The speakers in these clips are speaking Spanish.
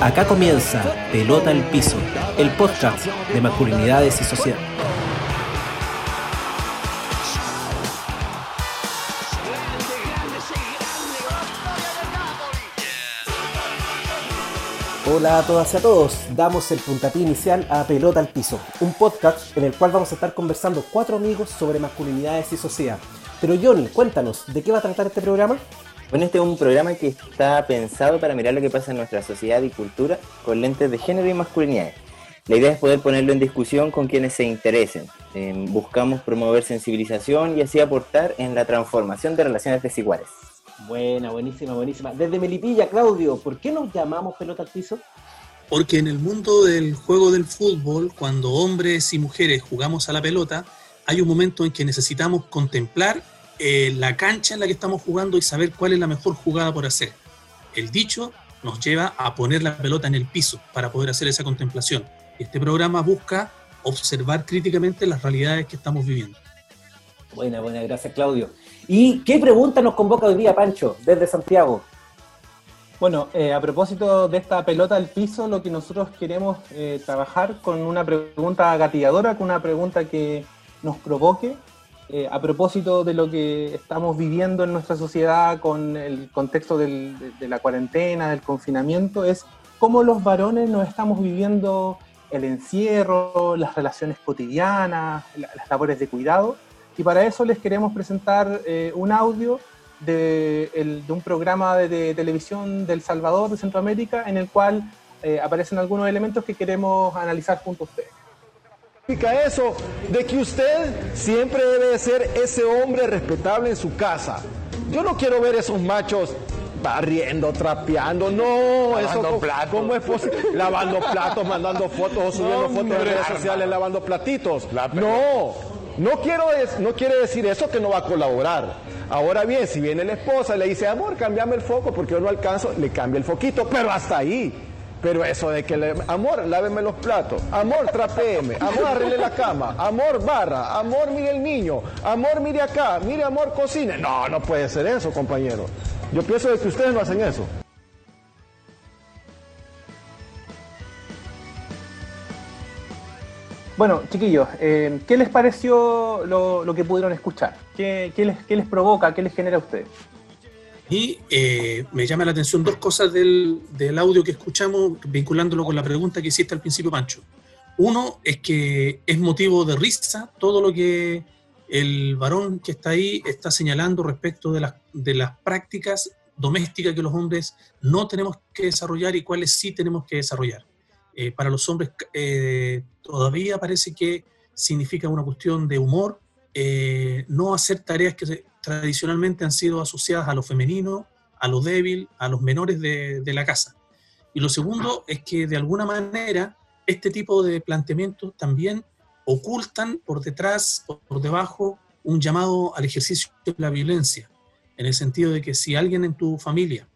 Acá comienza Pelota al Piso, el podcast de masculinidades y sociedad. Hola a todas y a todos, damos el puntapié inicial a Pelota al Piso, un podcast en el cual vamos a estar conversando cuatro amigos sobre masculinidades y sociedad. Pero Johnny, cuéntanos, ¿de qué va a tratar este programa? Bueno, este es un programa que está pensado para mirar lo que pasa en nuestra sociedad y cultura con lentes de género y masculinidades. La idea es poder ponerlo en discusión con quienes se interesen. Eh, buscamos promover sensibilización y así aportar en la transformación de relaciones desiguales. Buena, buenísima, buenísima. Desde Melipilla, Claudio, ¿por qué nos llamamos pelota al piso? Porque en el mundo del juego del fútbol, cuando hombres y mujeres jugamos a la pelota, hay un momento en que necesitamos contemplar eh, la cancha en la que estamos jugando y saber cuál es la mejor jugada por hacer. El dicho nos lleva a poner la pelota en el piso para poder hacer esa contemplación. Este programa busca observar críticamente las realidades que estamos viviendo. Buena, buena, gracias Claudio. ¿Y qué pregunta nos convoca hoy día, Pancho, desde Santiago? Bueno, eh, a propósito de esta pelota al piso, lo que nosotros queremos eh, trabajar con una pregunta gatilladora, con una pregunta que nos provoque, eh, a propósito de lo que estamos viviendo en nuestra sociedad con el contexto de, la cuarentena, del confinamiento, es cómo los varones nos estamos viviendo el encierro, las relaciones cotidianas, las labores de cuidado y para eso les queremos presentar eh, un audio de, un programa de, televisión del Salvador, de Centroamérica, en el cual eh, aparecen algunos elementos que queremos analizar junto a ustedes. Significa eso de que usted siempre debe ser ese hombre respetable en su casa. Yo no quiero ver esos machos barriendo, trapeando, no, eso platos. ¿cómo es posible? lavando platos, mandando fotos o subiendo fotos en redes sociales lavando platitos. no, no, quiero no quiere decir eso que no va a colaborar. Ahora bien, si viene la esposa y le dice, amor, cambiame el foco porque yo no alcanzo, le cambia el foquito, pero hasta ahí. Pero eso de que, amor, láveme los platos, amor, trapéeme, amor, arregle la cama, amor, barra, amor, mire el niño, amor, mire acá, mire, amor, cocine. No, no puede ser eso, compañero. Yo pienso de que ustedes no hacen eso. Bueno, chiquillos, eh, ¿qué les pareció lo, que pudieron escuchar? ¿Qué, les, provoca? ¿Qué les genera a ustedes? Y eh, me llama la atención dos cosas del, audio que escuchamos, vinculándolo con la pregunta que hiciste al principio, Pancho. Uno es que es motivo de risa todo lo que el varón que está ahí está señalando respecto de las, de las prácticas domésticas que los hombres no tenemos que desarrollar y cuáles sí tenemos que desarrollar. Eh, para los hombres eh, todavía parece que significa una cuestión de humor, eh, no hacer tareas que tradicionalmente han sido asociadas a lo femenino, a lo débil, a los menores de, de la casa. Y lo segundo es que de alguna manera este tipo de planteamientos también ocultan por detrás, por debajo, un llamado al ejercicio de la violencia, en el sentido de que si alguien en tu familia,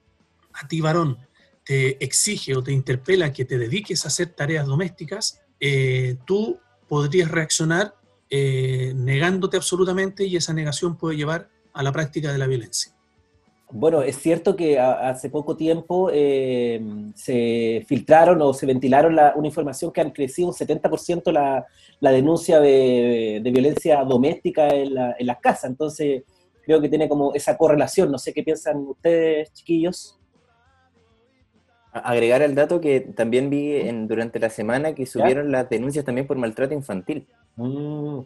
a ti varón, te exige o te interpela que te dediques a hacer tareas domésticas, eh, tú podrías reaccionar eh, negándote absolutamente y esa negación puede llevar a la práctica de la violencia. Bueno, es cierto que hace poco tiempo eh, se filtraron o se ventilaron una información que han crecido un 70% la, la denuncia de, violencia doméstica en, en las casas. Entonces, creo que tiene como esa correlación. No sé qué piensan ustedes, chiquillos. Agregar al dato que también vi en, durante la semana que subieron las denuncias también por maltrato infantil. Mm.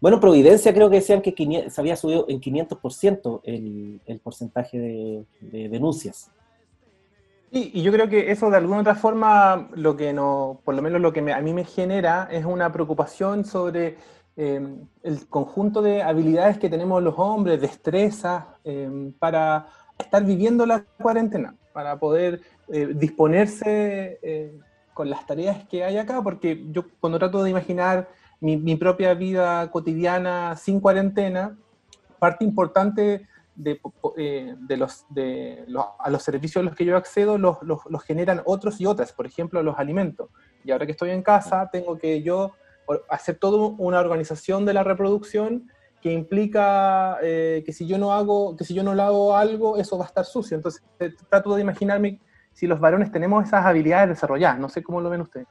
Bueno, Providencia creo que decían que se había subido en 500% el, el porcentaje de, denuncias. y yo creo que eso de alguna otra forma, lo que no, por lo menos lo que a mí me genera es una preocupación sobre em, el conjunto de habilidades que tenemos los hombres, destrezas, em, para estar viviendo la cuarentena, para poder eh, disponerse eh, con las tareas que hay acá, porque yo cuando trato de imaginar mi, propia vida cotidiana sin cuarentena, parte importante de, eh, los, de a los servicios a los que yo accedo los, los, generan otros y otras, por ejemplo, los alimentos. Y ahora que estoy en casa, tengo que yo hacer toda una organización de la reproducción que implica eh, que si yo no hago, que si yo no lavo algo, eso va a estar sucio. Entonces trato de imaginarme si los varones tenemos esas habilidades desarrolladas. No sé cómo lo ven ustedes.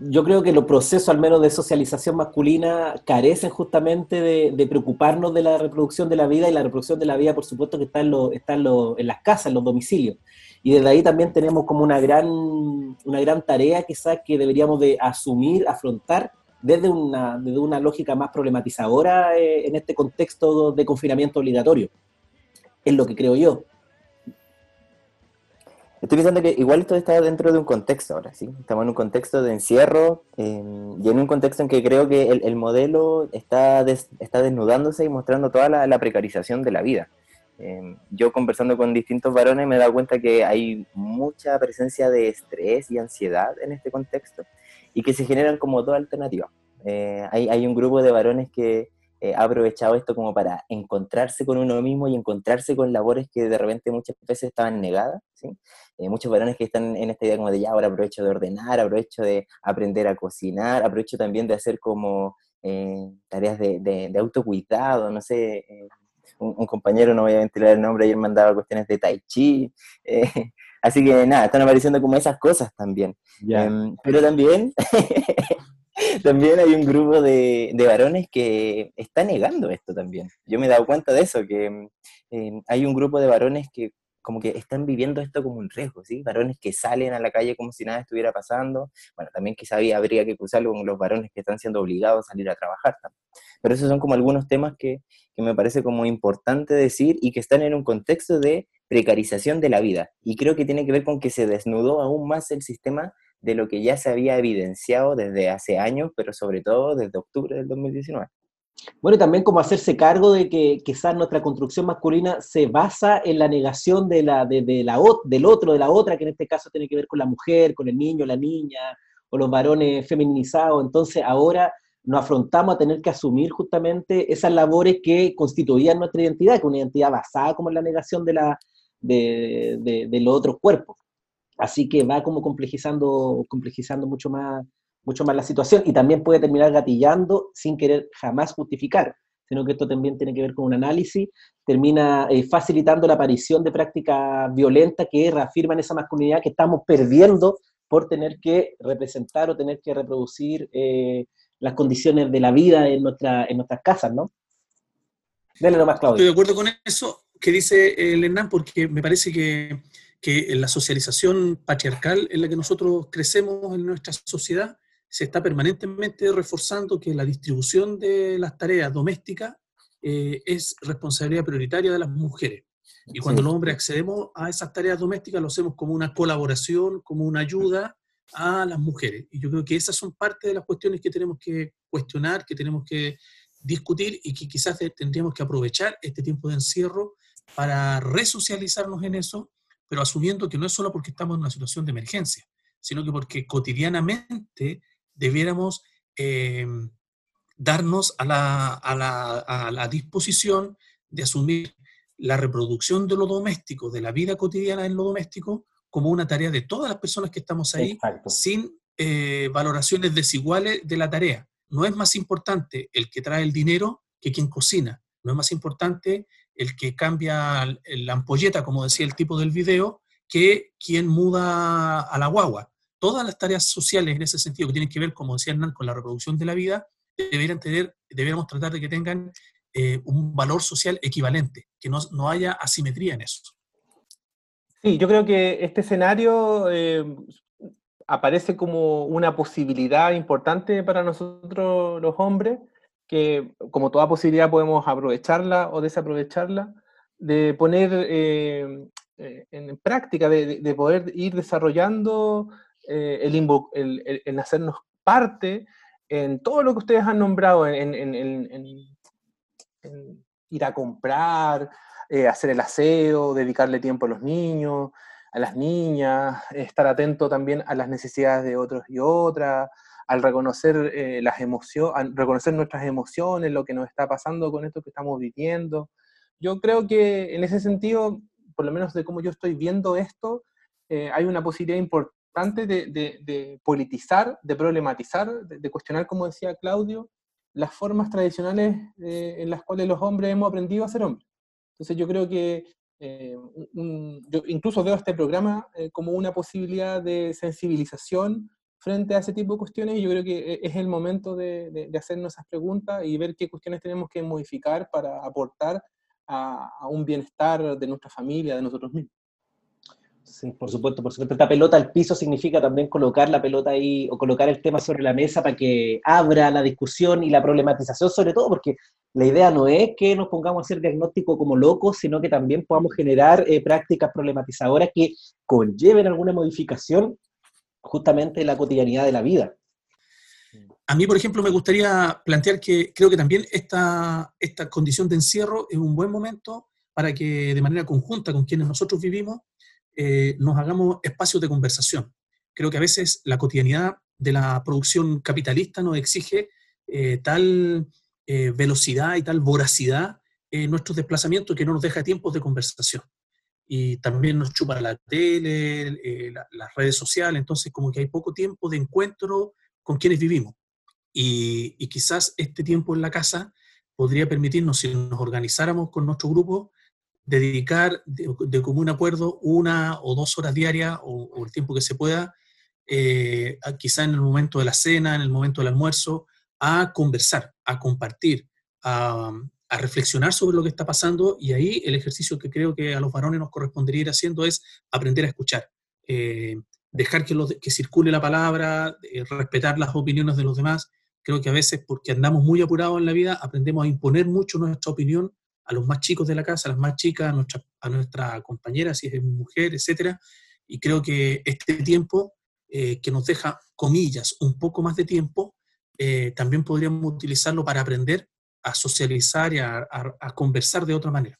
Yo creo que los procesos, al menos de socialización masculina, carecen justamente de, preocuparnos de la reproducción de la vida y la reproducción de la vida, por supuesto, que está, en, está en, en las casas, en los domicilios. Y desde ahí también tenemos como una gran, una gran tarea quizás que deberíamos de asumir, afrontar desde una, desde una lógica más problematizadora eh, en este contexto de confinamiento obligatorio. Es lo que creo yo. Estoy pensando que igual esto está dentro de un contexto ahora, ¿sí? Estamos en un contexto de encierro em, y en un contexto en que creo que el, modelo está, está desnudándose y mostrando toda la, precarización de la vida. Em, yo conversando con distintos varones me he dado cuenta que hay mucha presencia de estrés y ansiedad en este contexto y que se generan como dos alternativas. Eh, hay, hay, un grupo de varones que eh, ha aprovechado esto como para encontrarse con uno mismo y encontrarse con labores que de repente muchas veces estaban negadas. ¿sí? Eh, muchos varones que están en esta idea como de ya, ahora aprovecho de ordenar, aprovecho de aprender a cocinar, aprovecho también de hacer como tareas de, de, autocuidado, no sé. Un, compañero, no voy a ventilar el nombre, ayer mandaba cuestiones de tai chi. así que nada, están apareciendo como esas cosas también. Em, pero también, también hay un grupo de, varones que está negando esto también. Yo me he dado cuenta de eso, que em, hay un grupo de varones que como que están viviendo esto como un riesgo, ¿sí? Varones que salen a la calle como si nada estuviera pasando. Bueno, también quizá habría que cruzarlo con los varones que están siendo obligados a salir a trabajar. También. Pero esos son como algunos temas que, que me parece como importante decir y que están en un contexto de precarización de la vida. Y creo que tiene que ver con que se desnudó aún más el sistema de lo que ya se había evidenciado desde hace años, pero sobre todo desde octubre del 2019. Bueno, y también como hacerse cargo de que quizás nuestra construcción masculina se basa en la negación de la, de, la, del otro, de la otra, que en este caso tiene que ver con la mujer, con el niño, la niña, o los varones feminizados. Entonces ahora nos afrontamos a tener que asumir justamente esas labores que constituían nuestra identidad, que una identidad basada como en la negación de, la, de, de los otros cuerpos. Así que va como complejizando, complejizando mucho más, mucho más la situación y también puede terminar gatillando sin querer jamás justificar, sino que esto también tiene que ver con un análisis, termina eh, facilitando la aparición de prácticas violentas que reafirman esa masculinidad que estamos perdiendo por tener que representar o tener que reproducir eh, las condiciones de la vida en, nuestra, en nuestras casas, ¿no? Dale nomás, Claudio. Estoy de acuerdo con eso que dice el Hernán, porque me parece que que la socialización patriarcal en la que nosotros crecemos en nuestra sociedad se está permanentemente reforzando que la distribución de las tareas domésticas eh, es responsabilidad prioritaria de las mujeres. Y cuando los hombres accedemos a esas tareas domésticas, lo hacemos como una colaboración, como una ayuda a las mujeres. Y yo creo que esas son parte de las cuestiones que tenemos que cuestionar, que tenemos que discutir y que quizás tendríamos que aprovechar este tiempo de encierro para resocializarnos en eso pero asumiendo que no es solo porque estamos en una situación de emergencia, sino que porque cotidianamente debiéramos em, darnos a la, a, la, disposición de asumir la reproducción de lo doméstico, de la vida cotidiana en lo doméstico, como una tarea de todas las personas que estamos ahí, sin eh, valoraciones desiguales de la tarea. No es más importante el que trae el dinero que quien cocina. No es más importante el que cambia la ampolleta, como decía el tipo del video, que quien muda a la guagua. Todas las tareas sociales en ese sentido que tienen que ver, como decía Hernán, con la reproducción de la vida, deberían tener, deberíamos tratar de que tengan eh, un valor social equivalente, que no, no, haya asimetría en eso. Sí, yo creo que este escenario eh, aparece como una posibilidad importante para nosotros los hombres, que como toda posibilidad podemos aprovecharla o desaprovecharla, de poner eh, eh, en práctica, de, poder ir desarrollando eh, el, el, hacernos parte en todo lo que ustedes han nombrado, en, ir a comprar, hacer el aseo, dedicarle tiempo a los niños, a las niñas, estar atento también a las necesidades de otros y otras, al reconocer eh, las emociones, reconocer nuestras emociones, lo que nos está pasando con esto que estamos viviendo. Yo creo que en ese sentido, por lo menos de cómo yo estoy viendo esto, eh, hay una posibilidad importante de, politizar, de problematizar, de, cuestionar, como decía Claudio, las formas tradicionales eh, en las cuales los hombres hemos aprendido a ser hombres. Entonces yo creo que eh, yo incluso veo este programa eh, como una posibilidad de sensibilización frente a ese tipo de cuestiones y yo creo que es el momento de, de, hacernos esas preguntas y ver qué cuestiones tenemos que modificar para aportar a, a un bienestar de nuestra familia, de nosotros mismos. Sí, por supuesto, por supuesto. Esta pelota al piso significa también colocar la pelota ahí o colocar el tema sobre la mesa para que abra la discusión y la problematización, sobre todo porque la idea no es que nos pongamos a hacer diagnóstico como locos, sino que también podamos generar eh, prácticas problematizadoras que conlleven alguna modificación justamente en la cotidianidad de la vida. A mí, por ejemplo, me gustaría plantear que creo que también esta, esta condición de encierro es un buen momento para que de manera conjunta con quienes nosotros vivimos eh, nos hagamos espacios de conversación. Creo que a veces la cotidianidad de la producción capitalista nos exige eh, tal eh, velocidad y tal voracidad en nuestros desplazamientos que no nos deja tiempos de conversación. Y también nos chupa la tele, las redes sociales, entonces como que hay poco tiempo de encuentro con quienes vivimos. Y, quizás este tiempo en la casa podría permitirnos, si nos organizáramos con nuestro grupo, dedicar de, común acuerdo una o dos horas diarias o, el tiempo que se pueda, eh, en el momento de la cena, en el momento del almuerzo, a conversar, a compartir, a, reflexionar sobre lo que está pasando y ahí el ejercicio que creo que a los varones nos correspondería ir haciendo es aprender a escuchar, eh, dejar que, que circule la palabra, eh, respetar las opiniones de los demás. Creo que a veces porque andamos muy apurados en la vida aprendemos a imponer mucho nuestra opinión a los más chicos de la casa, a las más chicas, a nuestra, a nuestra compañera, si es mujer, etcétera. Y creo que este tiempo eh, que nos deja, comillas, un poco más de tiempo, eh, también podríamos utilizarlo para aprender a socializar y a, conversar de otra manera.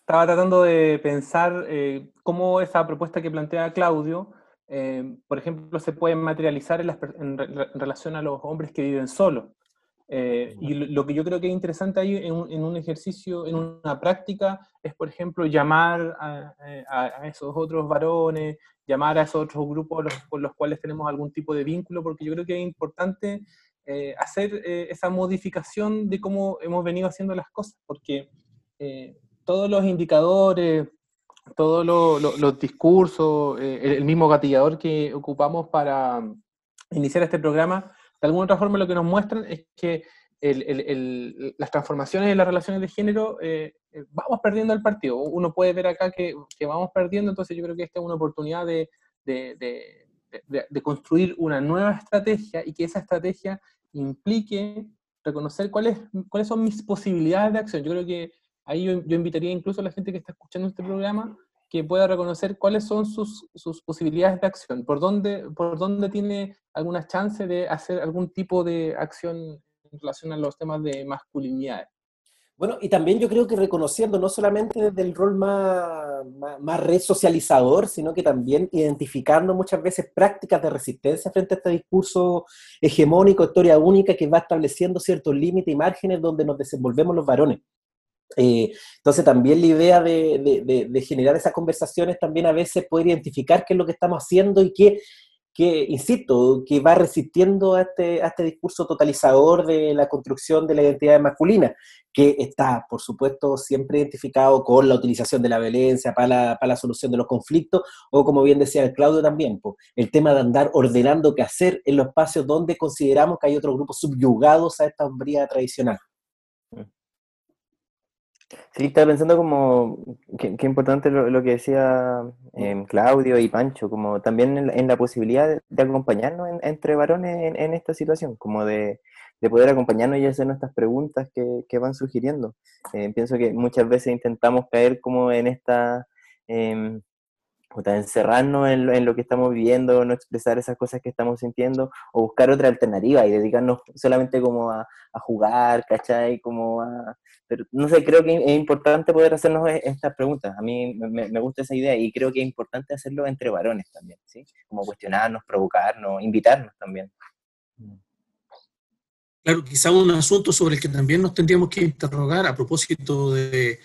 Estaba tratando de pensar eh, cómo esa propuesta que plantea Claudio, por ejemplo, se puede materializar en, en, relación a los hombres que viven solos. Eh, y lo, que yo creo que es interesante ahí en un, ejercicio, en una práctica, es, por ejemplo, llamar a, esos otros varones, llamar a esos otros grupos con los cuales tenemos algún tipo de vínculo, porque yo creo que es importante eh, hacer eh, esa modificación de cómo hemos venido haciendo las cosas, porque todos los indicadores, todos los discursos, el mismo gatillador que ocupamos para iniciar este programa, de alguna otra forma lo que nos muestran es que las transformaciones en las relaciones de género eh, eh, vamos perdiendo el partido. Uno puede ver acá que, vamos perdiendo, entonces yo creo que esta es una oportunidad de, construir una nueva estrategia y que esa estrategia implique reconocer cuáles, cuáles son mis posibilidades de acción. Yo creo que ahí yo, invitaría incluso a la gente que está escuchando este programa que pueda reconocer cuáles son sus, sus, posibilidades de acción, por dónde, por dónde tiene alguna chance de hacer algún tipo de acción en relación a los temas de masculinidad. Bueno, y también yo creo que reconociendo no solamente desde el rol más, más, resocializador, sino que también identificando muchas veces prácticas de resistencia frente a este discurso hegemónico, historia única, que va estableciendo ciertos límites y márgenes donde nos desenvolvemos los varones. Eh, entonces también la idea de, generar esas conversaciones también a veces puede identificar qué es lo que estamos haciendo y qué, que, insisto, que va resistiendo a este, a este discurso totalizador de la construcción de la identidad masculina, que está, por supuesto, siempre identificado con la utilización de la violencia para la, para la solución de los conflictos, o como bien decía el Claudio también, el tema de andar ordenando qué hacer en los espacios donde consideramos que hay otros grupos subyugados a esta hombría tradicional. Sí, estaba pensando como, qué, importante lo, que decía em, Claudio y Pancho, como también en la, posibilidad de, acompañarnos entre varones en, esta situación, como de, poder acompañarnos y hacer nuestras preguntas que, van sugiriendo. Eh, pienso que muchas veces intentamos caer como en esta em, encerrarnos en lo, que estamos viviendo, no expresar esas cosas que estamos sintiendo, o buscar otra alternativa y dedicarnos solamente como a, jugar, ¿cachai? Como a... Pero no sé, creo que es importante poder hacernos e, estas preguntas. A mí me, gusta esa idea y creo que es importante hacerlo entre varones también, ¿sí? Como cuestionarnos, provocarnos, invitarnos también. Claro, quizá un asunto sobre el que también nos tendríamos que interrogar a propósito de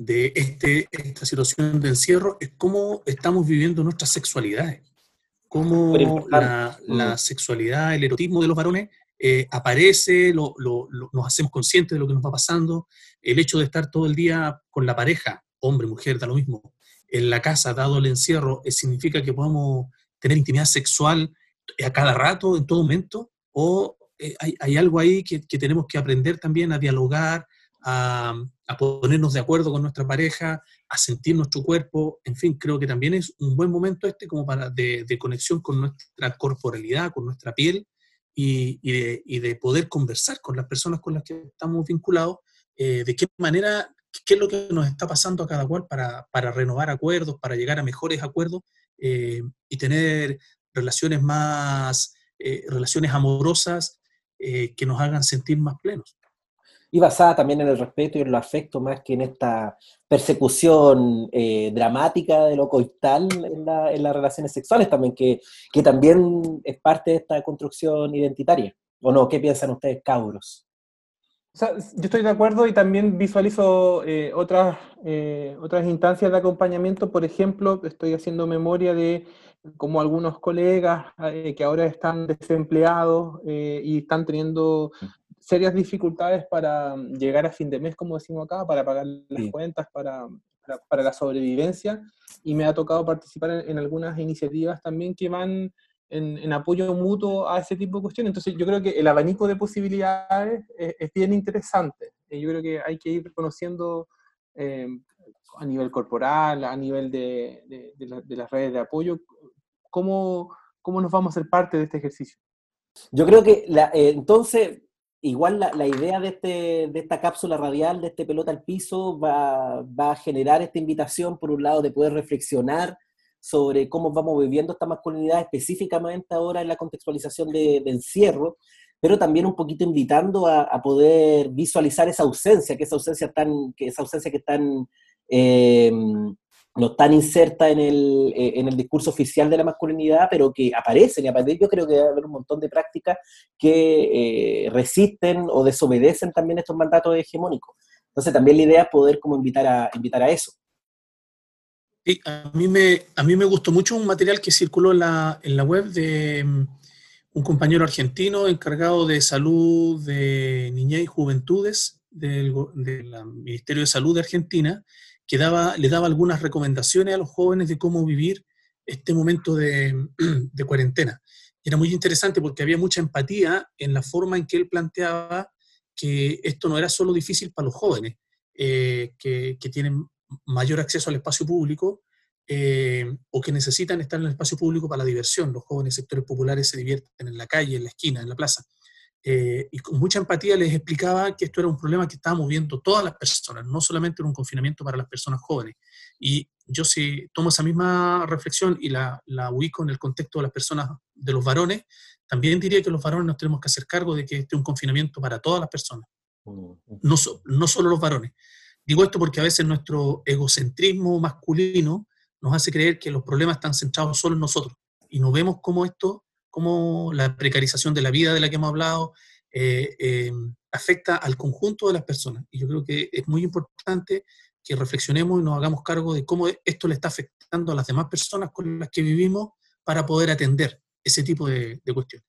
de este, esta situación de encierro es cómo estamos viviendo nuestras sexualidades, cómo la, la, sexualidad, el erotismo de los varones eh, aparece, lo, nos hacemos conscientes de lo que nos va pasando. El hecho de estar todo el día con la pareja, hombre, mujer, da lo mismo, en la casa, dado el encierro, eh, significa que podamos tener intimidad sexual a cada rato, en todo momento, o eh, hay, algo ahí que, tenemos que aprender también a dialogar, a, ponernos de acuerdo con nuestra pareja, a sentir nuestro cuerpo, en fin, creo que también es un buen momento este como para de, conexión con nuestra corporalidad, con nuestra piel y, de, poder conversar con las personas con las que estamos vinculados, eh, de qué manera, qué es lo que nos está pasando a cada cual para, renovar acuerdos, para llegar a mejores acuerdos eh, y tener relaciones más, eh, relaciones amorosas que nos hagan sentir más plenos y basada también en el respeto y en el afecto más que en esta persecución eh, dramática de lo coital en, las relaciones sexuales también, que, que, también es parte de esta construcción identitaria. ¿O no? ¿Qué piensan ustedes, cabros? yo estoy de acuerdo y también visualizo eh, otras, eh, otras instancias de acompañamiento. Por ejemplo, estoy haciendo memoria de como algunos colegas que ahora están desempleados y están teniendo serias dificultades para mm, llegar a fin de mes, como decimos acá, para pagar las cuentas, para, para, la sobrevivencia. Y me ha tocado participar en, algunas iniciativas también que van en, en, apoyo mutuo a ese tipo de cuestiones. Entonces yo creo que el abanico de posibilidades es, bien interesante. Yo creo que hay que ir conociendo eh, a nivel corporal, a nivel de, de, las redes de apoyo, cómo, cómo nos vamos a ser parte de este ejercicio. Yo creo que la, eh, entonces igual la, idea de, este, de esta cápsula radial, de este pelota al piso, va, a generar esta invitación, por un lado, de poder reflexionar sobre cómo vamos viviendo esta masculinidad específicamente ahora en la contextualización de, encierro, pero también un poquito invitando a, poder visualizar esa ausencia, que esa ausencia tan, que esa ausencia que tan no están insertas en el, eh, en el discurso oficial de la masculinidad, pero que aparecen, y a partir yo creo que debe haber un montón de prácticas que eh, resisten o desobedecen también estos mandatos hegemónicos. Entonces también la idea es poder como invitar a, invitar a eso. A mí, me, a mí me gustó mucho un material que circuló en la, en la web de mm, un compañero argentino encargado de salud de niñez y juventudes del, del Ministerio de Salud de Argentina, que le daba algunas recomendaciones a los jóvenes de cómo vivir este momento de, cuarentena. era muy interesante porque había mucha empatía en la forma en que él planteaba que esto no era solo difícil para los jóvenes, eh, que, tienen mayor acceso al espacio público eh, o que necesitan estar en el espacio público para la diversión. Los jóvenes sectores populares se divierten en la calle, en la esquina, en la plaza. Eh, y con mucha empatía les explicaba que esto era un problema que estábamos viendo todas las personas, no solamente en un confinamiento para las personas jóvenes. Y yo si tomo esa misma reflexión y la, la ubico en el contexto de las personas, de los varones, también diría que los varones nos tenemos que hacer cargo de que este es un confinamiento para todas las personas, no, no solo los varones. Digo esto porque a veces nuestro egocentrismo masculino nos hace creer que los problemas están centrados solo en nosotros y no vemos cómo esto cómo la precarización de la vida de la que hemos hablado eh, eh, afecta al conjunto de las personas. Y yo creo que es muy importante que reflexionemos y nos hagamos cargo de cómo esto le está afectando a las demás personas con las que vivimos para poder atender ese tipo de, cuestiones.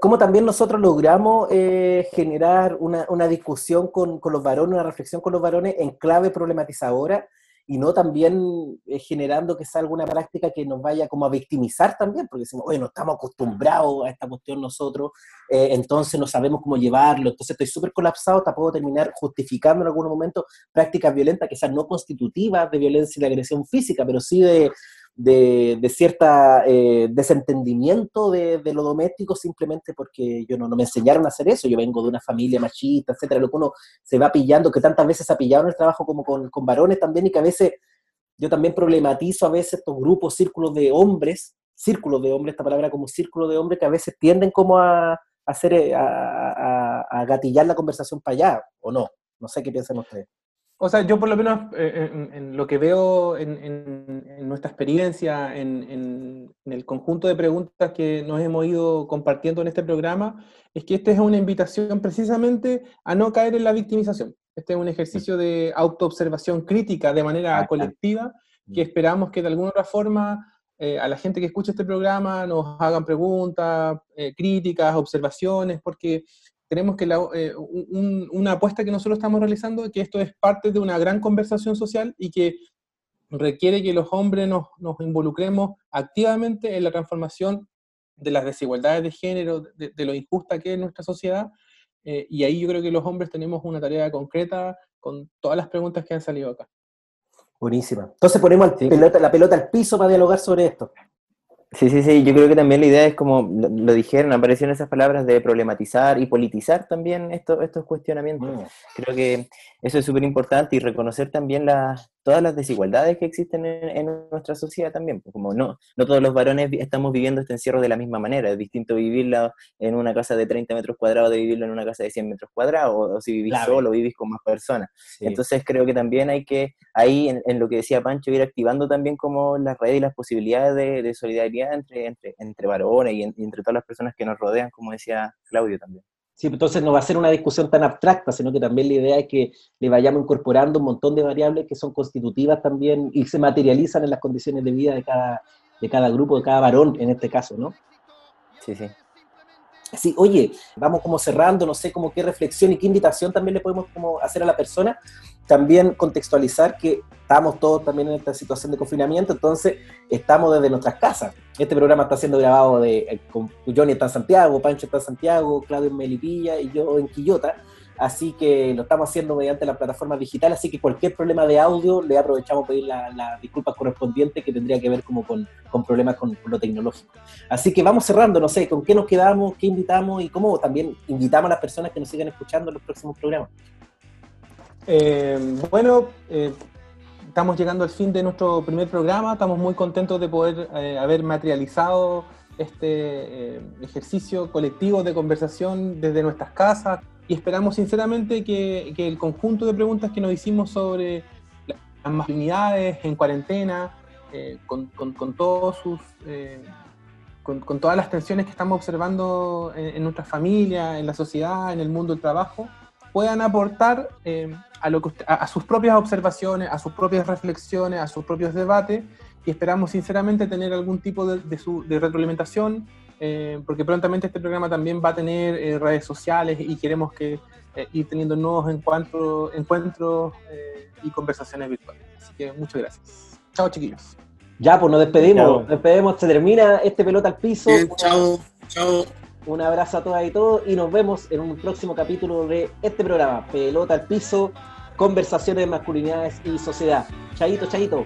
¿Cómo también nosotros logramos eh, generar una, discusión con, con, los varones, una reflexión con los varones en clave problematizadora y no también eh, generando que sea alguna práctica que nos vaya como a victimizar también, porque decimos, oye, no estamos acostumbrados a esta cuestión nosotros, eh, entonces no sabemos cómo llevarlo, entonces estoy súper colapsado, puedo terminar justificando en algún momento prácticas violentas que sean no constitutivas de violencia y de agresión física, pero sí de de, de cierta eh, desentendimiento de, lo doméstico simplemente porque yo no, me enseñaron a hacer eso. Yo vengo de una familia machista, etcétera, lo que uno se va pillando, que tantas veces ha pillado en el trabajo como con, con varones también, y que a veces yo también problematizo a veces estos grupos, círculos de hombres, círculos de hombres, esta palabra como círculo de hombres, que a veces tienden como a, hacer, eh, a, a, a gatillar la conversación para allá, o no. No sé qué piensan ustedes. O sea, yo por lo menos eh, en, lo que veo en, nuestra experiencia, en, el conjunto de preguntas que nos hemos ido compartiendo en este programa, es que esta es una invitación precisamente a no caer en la victimización. Este es un ejercicio de autoobservación crítica de manera colectiva que esperamos que de alguna otra forma eh, a la gente que escucha este programa nos hagan preguntas, eh, críticas, observaciones, porque tenemos que eh, una apuesta que nosotros estamos realizando es que esto es parte de una gran conversación social y que requiere que los hombres nos, nos involucremos activamente en la transformación de las desigualdades de género, de, lo injusta que es nuestra sociedad. y ahí yo creo que los hombres tenemos una tarea concreta con todas las preguntas que han salido acá. Buenísima. Entonces ponemos la pelota al piso para dialogar sobre esto. Sí, sí, sí, yo creo que también la idea es como lo, dijeron, aparecieron esas palabras de problematizar y politizar también estos cuestionamientos. Mm. Creo que eso es súper importante y reconocer también las, todas las desigualdades que existen en, nuestra sociedad también. Pues como no, no todos los varones estamos viviendo este encierro de la misma manera. Es distinto vivirlo en una casa de 30 metros cuadrados de vivirlo en una casa de 100 metros cuadrados, o, si vivís solo, vivís con más personas. Entonces creo que también hay que, ahí en, lo que decía Pancho, ir activando también como las redes y las posibilidades de, solidaridad entre, entre, entre varones y entre todas las personas que nos rodean, como decía Claudio también. Sí, entonces no va a ser una discusión tan abstracta, sino que también la idea es que le vayamos incorporando un montón de variables que son constitutivas también y se materializan en las condiciones de vida de cada, de cada grupo, de cada varón en este caso, ¿no? Sí, sí. Sí, oye, vamos como cerrando, no sé, como qué reflexión y qué invitación también le podemos como hacer a la persona también contextualizar que estamos todos también en esta situación de confinamiento, entonces estamos desde nuestras casas. Este programa está siendo grabado de, eh, con Johnny está en Santiago, Pancho está en Santiago, Claudio en Melipilla y yo en Quillota. Así que lo estamos haciendo mediante la plataforma digital, así que cualquier problema de audio le aprovechamos pedir las la disculpas correspondientes que tendría que ver como con, problemas con, con, lo tecnológico. Así que vamos cerrando, no sé, con qué nos quedamos, qué invitamos y cómo también invitamos a las personas que nos sigan escuchando en los próximos programas. Eh, bueno, eh, estamos llegando al fin de nuestro primer programa. Estamos muy contentos de poder eh, haber materializado este ejercicio colectivo de conversación desde nuestras casas y esperamos sinceramente que, el conjunto de preguntas que nos hicimos sobre las masculinidades en cuarentena, con, todos sus... Con, todas las tensiones que estamos observando en, en nuestra familia, en la sociedad, en el mundo del trabajo, puedan aportar eh, a, lo a, sus propias observaciones, a sus propias reflexiones, a sus propios debates y esperamos sinceramente tener algún tipo de, de, retroalimentación eh, porque prontamente este programa también va a tener eh, redes sociales y queremos que ir teniendo nuevos encuentros, encuentros y conversaciones virtuales. Así que muchas gracias. Chao chiquillos. Ya, pues nos despedimos, nos despedimos, se termina este pelota al piso. chao, chao. Un abrazo a todas y todos y nos vemos en un próximo capítulo de este programa, Pelota al Piso, Conversaciones de Masculinidades y Sociedad. Chaito, chaito.